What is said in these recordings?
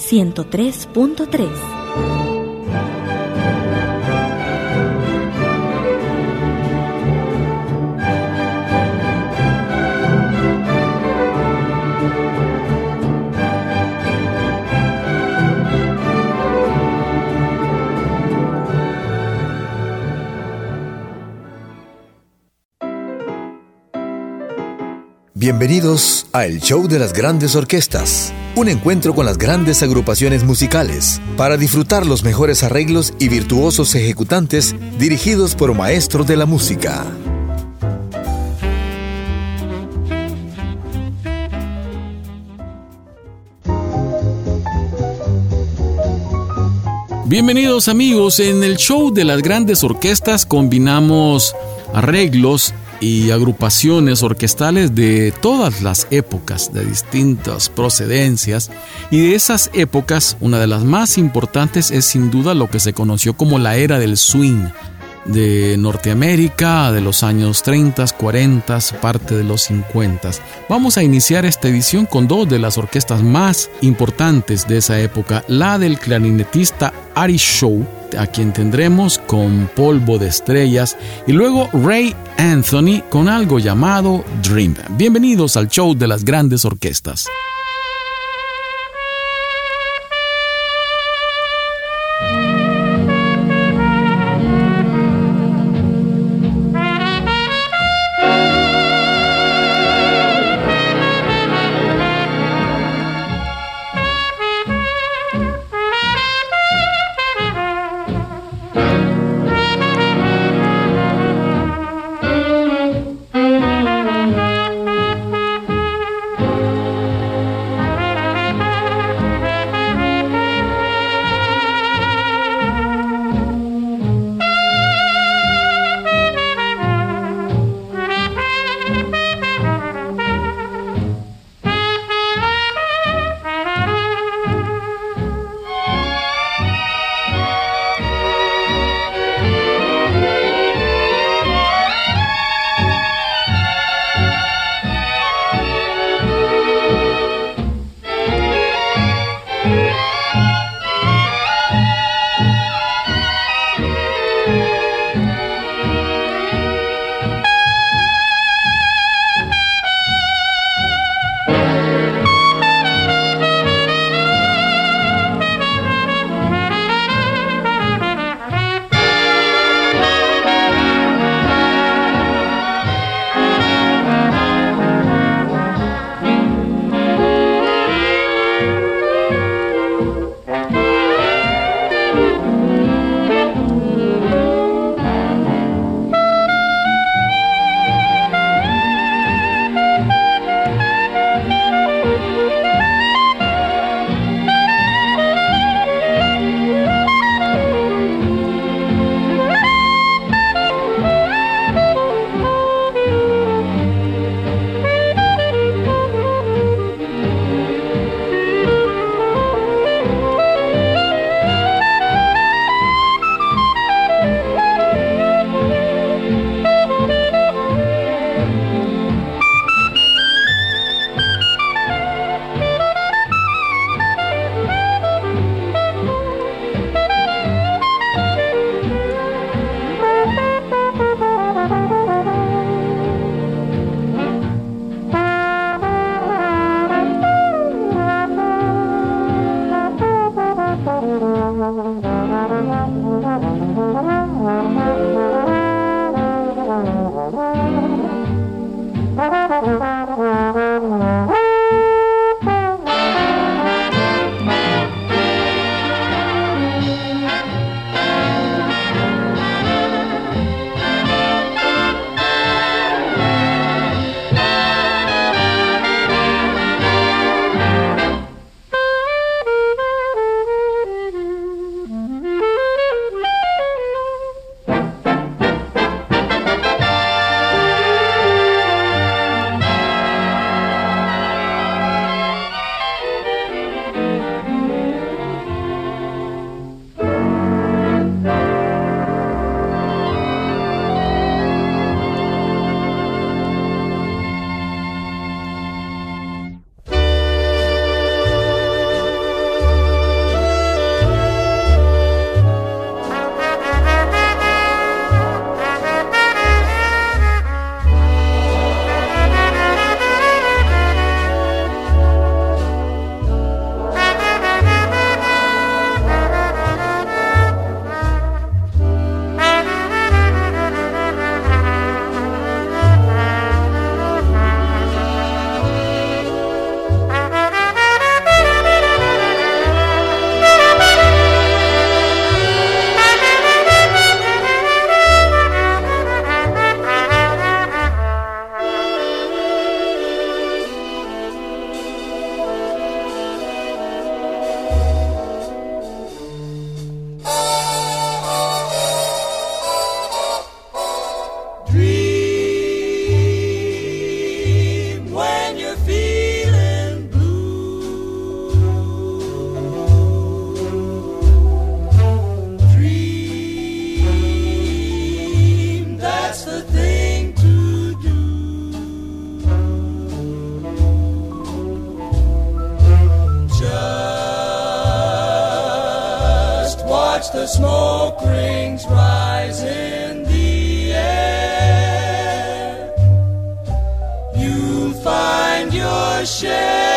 103.3. Bienvenidos a El Show de las Grandes Orquestas, un encuentro con las grandes agrupaciones musicales para disfrutar los mejores arreglos y virtuosos ejecutantes dirigidos por maestros de la música. Bienvenidos amigos, en el show de las grandes orquestas combinamos arreglos y agrupaciones orquestales de todas las épocas, de distintas procedencias. Y de esas épocas, una de las más importantes es sin duda lo que se conoció como la era del swing de Norteamérica de los años 30, 40, parte de los 50. Vamos a iniciar esta edición con dos de las orquestas más importantes de esa época, la del clarinetista Ari Shaw, a quien tendremos con Polvo de Estrellas, y luego Ray Anthony con algo llamado Dream. Bienvenidos al show de las grandes orquestas. The smoke rings rise in the air. You'll find your share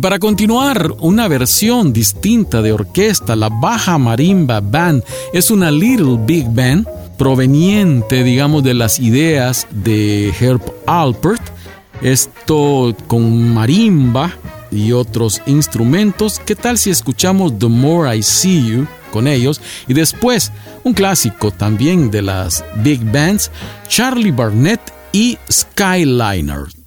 para continuar, una versión distinta de orquesta, la Baja Marimba Band, es una Little Big Band proveniente, digamos, de las ideas de Herb Alpert. Esto con marimba y otros instrumentos. ¿Qué tal si escuchamos The More I See You con ellos? Y después, un clásico también de las Big Bands, Charlie Barnett y Skyliner.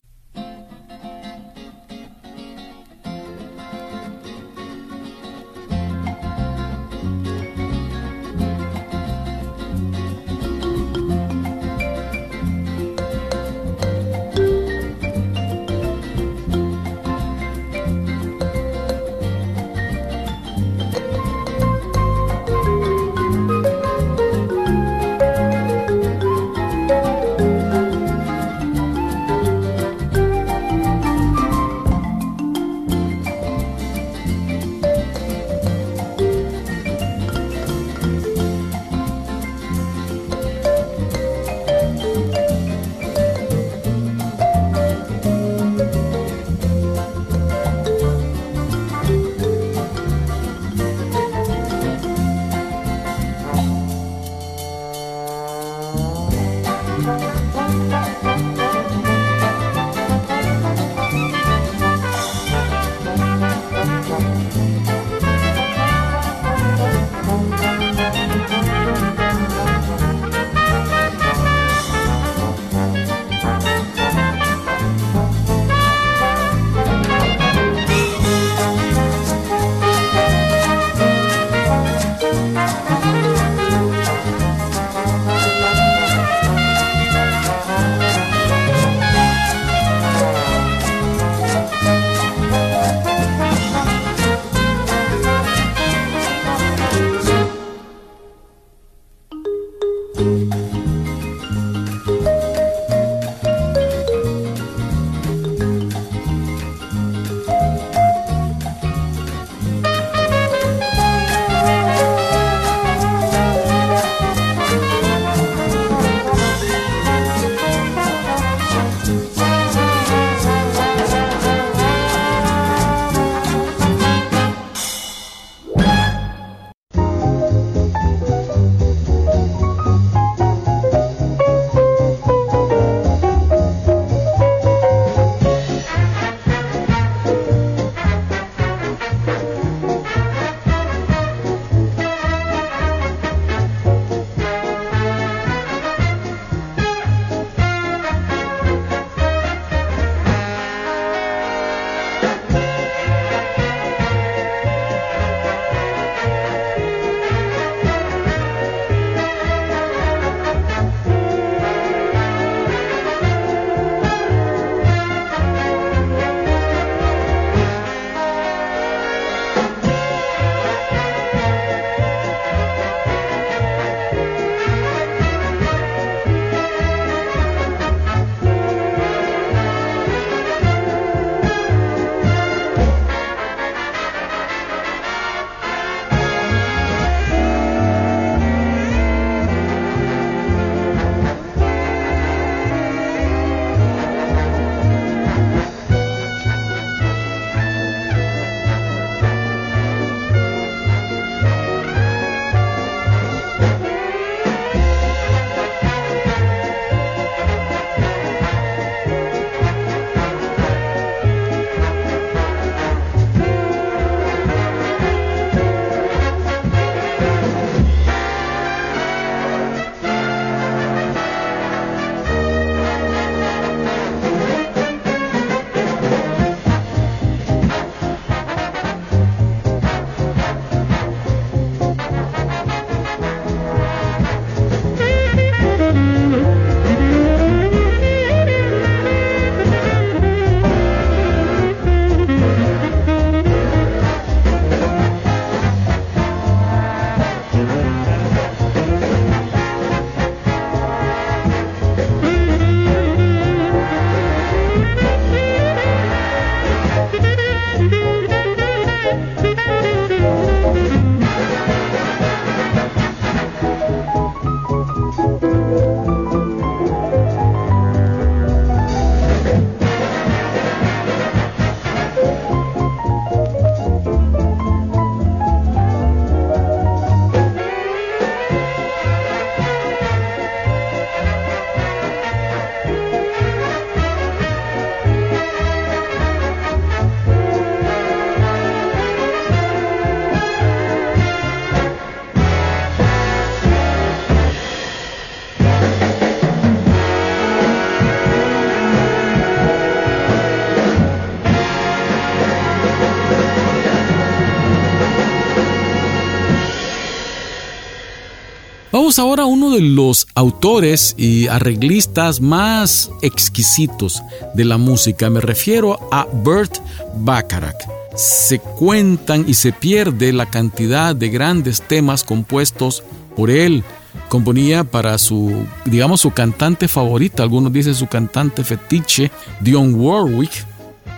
Ahora uno de los autores y arreglistas más exquisitos de la música. Me refiero a Burt Bacharach. Se cuentan y se pierde la cantidad de grandes temas compuestos por él. Componía para su, digamos, su cantante favorita, algunos dicen su cantante fetiche, Dionne Warwick.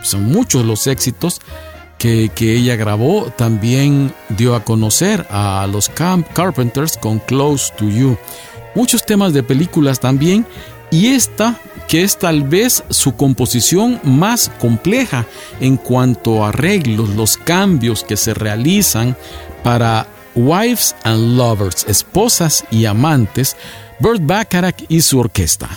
Son muchos los éxitos que, ella grabó, también dio a conocer a los Camp Carpenters con Close to You. Muchos temas de películas también. Y esta, que es tal vez su composición más compleja en cuanto a arreglos, los cambios que se realizan para Wives and Lovers, esposas y amantes, Burt Bacharach y su orquesta.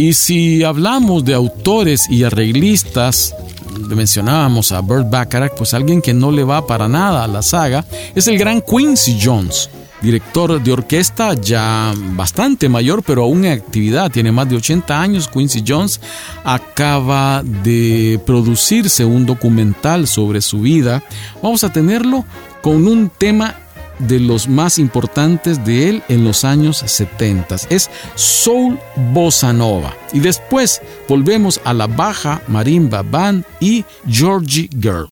Y si hablamos de autores y arreglistas, mencionábamos a Burt Bacharach, pues alguien que no le va para nada a la saga, es el gran Quincy Jones, director de orquesta ya bastante mayor, pero aún en actividad, tiene más de 80 años. Quincy Jones acaba de producirse un documental sobre su vida. Vamos a tenerlo con un tema de los más importantes de él en los años 70. Es Soul Bossa Nova. Y después volvemos a la Baja Marimba Band y Georgie Girl.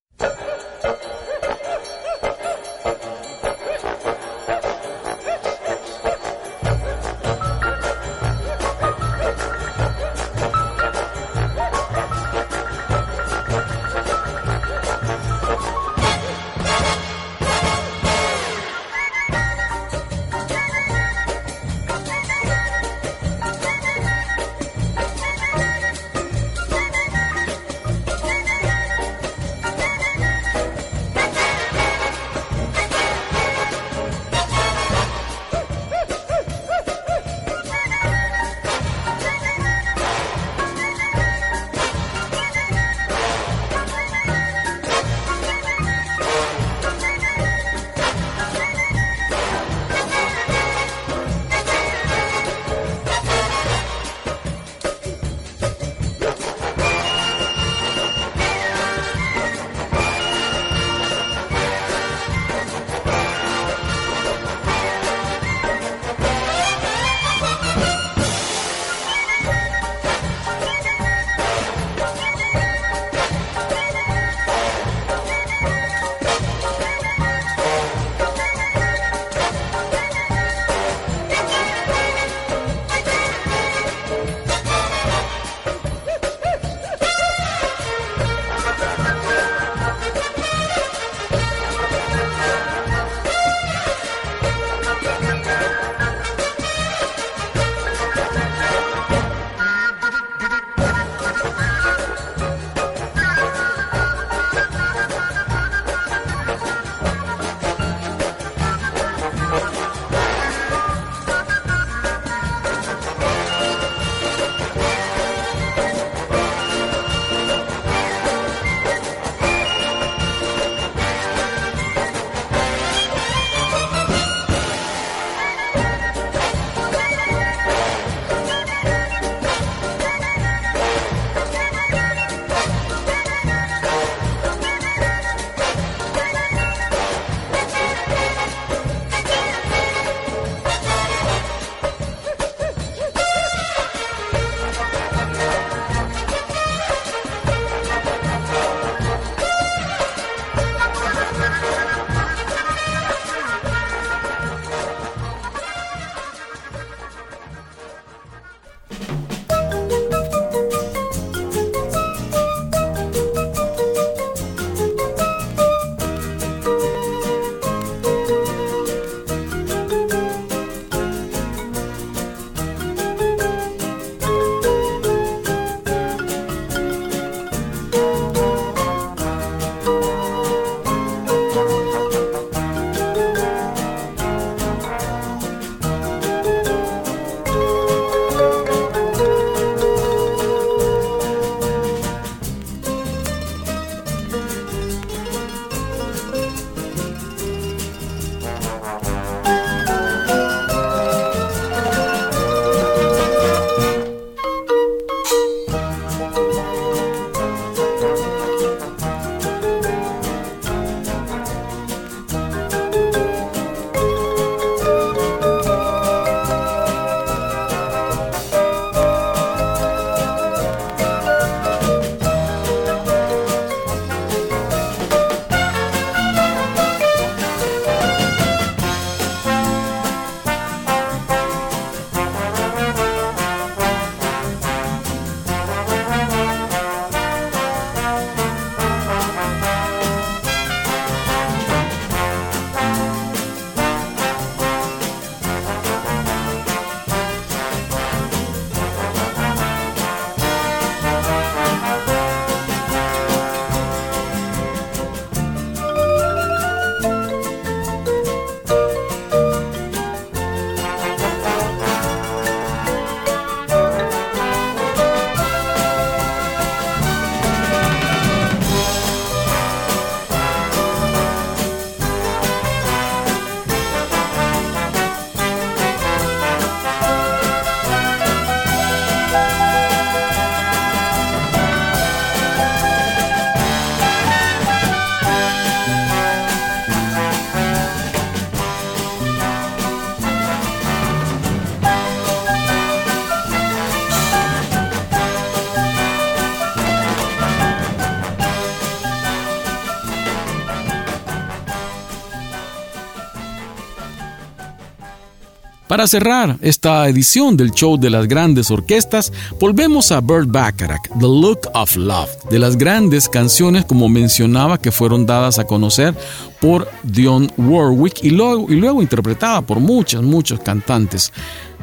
Para cerrar esta edición del show de las grandes orquestas, volvemos a Burt Bacharach, The Look of Love, de las grandes canciones como mencionaba que fueron dadas a conocer por Dionne Warwick y luego, y luego interpretada por muchos, muchos cantantes.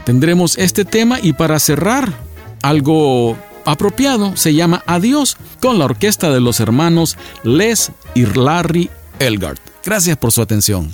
Tendremos este tema y para cerrar, algo apropiado se llama Adiós con la orquesta de los hermanos Les y Larry Elgart. Gracias por su atención.